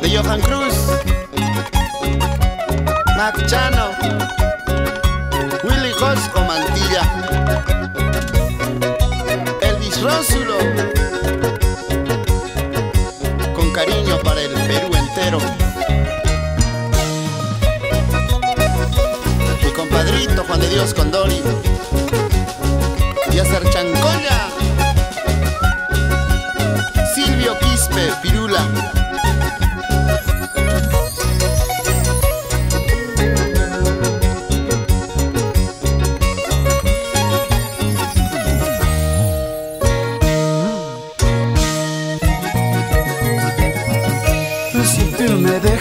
de Johan Cruz, Mac Chano, Willy Cosco Mantilla, Elvis Rósulo, con cariño para el Perú entero. Mi compadrito Juan de Dios Condori, Yasser Chancoya, Silvio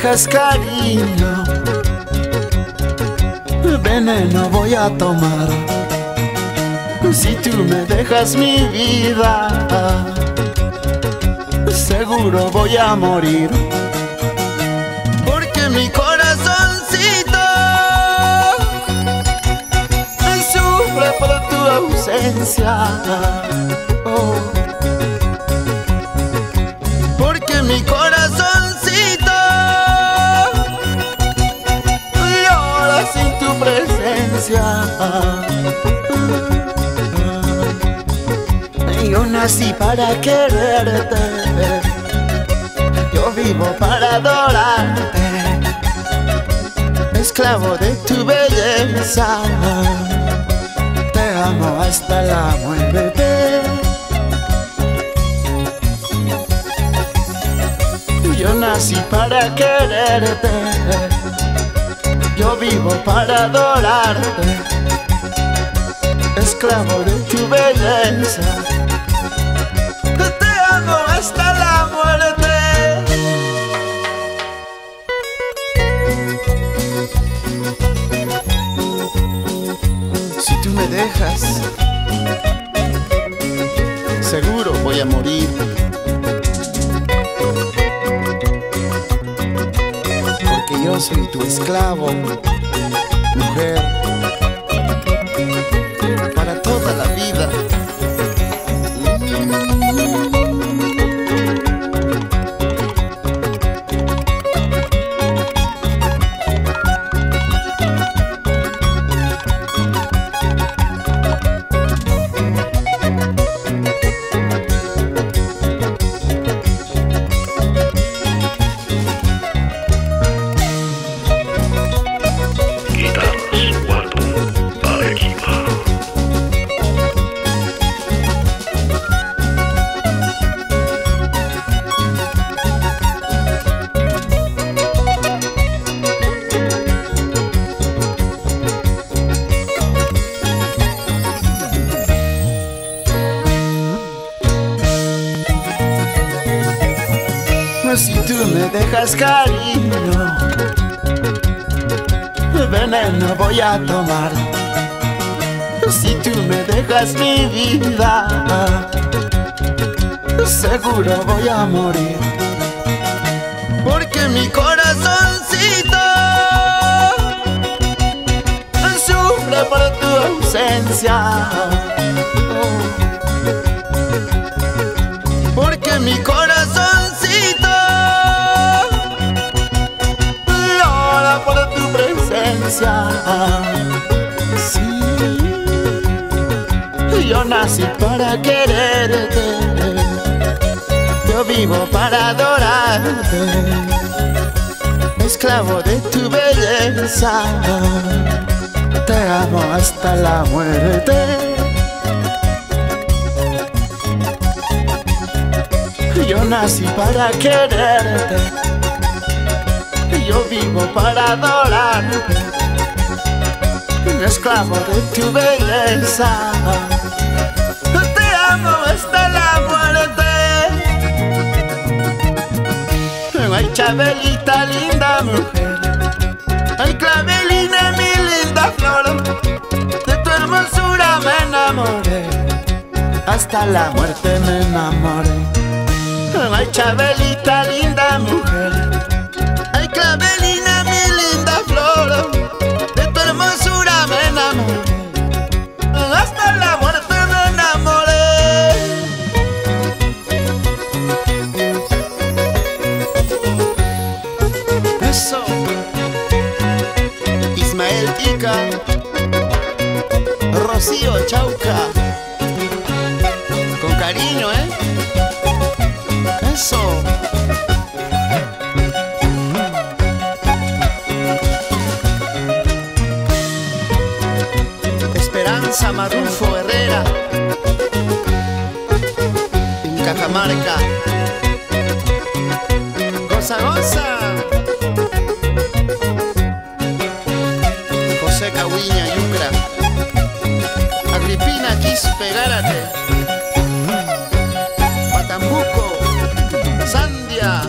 me dejas cariño, veneno voy a tomar. Si tú me dejas mi vida, seguro voy a morir. Porque mi corazoncito Sufre por tu ausencia. Oh. Yo nací para quererte, yo vivo para adorarte, esclavo de tu belleza. Te amo hasta la muerte. Yo nací para quererte, yo vivo para adorarte, esclavo de tu belleza. Te amo hasta la muerte. Si tú me dejas, seguro voy a morir. Yo soy tu esclavo, mujer, para toda la vida. Me dejas cariño, veneno voy a tomar. Si tú me dejas mi vida, seguro voy a morir. Porque mi corazoncito Sufre por tu ausencia. Sí, yo nací para quererte. Yo vivo para adorarte. Esclavo de tu belleza. Te amo hasta la muerte. Yo nací para quererte. Yo vivo para adorarte. Esclavo de tu belleza. Te amo hasta la muerte. Ay, Chabelita, linda mujer. Ay, Clavelina, mi linda flor. De tu hermosura me enamoré. Hasta la muerte me enamoré. Ay, Chabelita, linda mujer. Rocío Chauca. Con cariño, ¿eh? Eso. Esperanza Marufo Herrera. En Cajamarca. Goza, goza. José Cahuiña, Yucra. Quispe, Gárate. Patambuco, Sandia.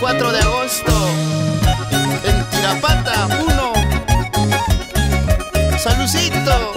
4 de agosto en Tirapata 1 Salucito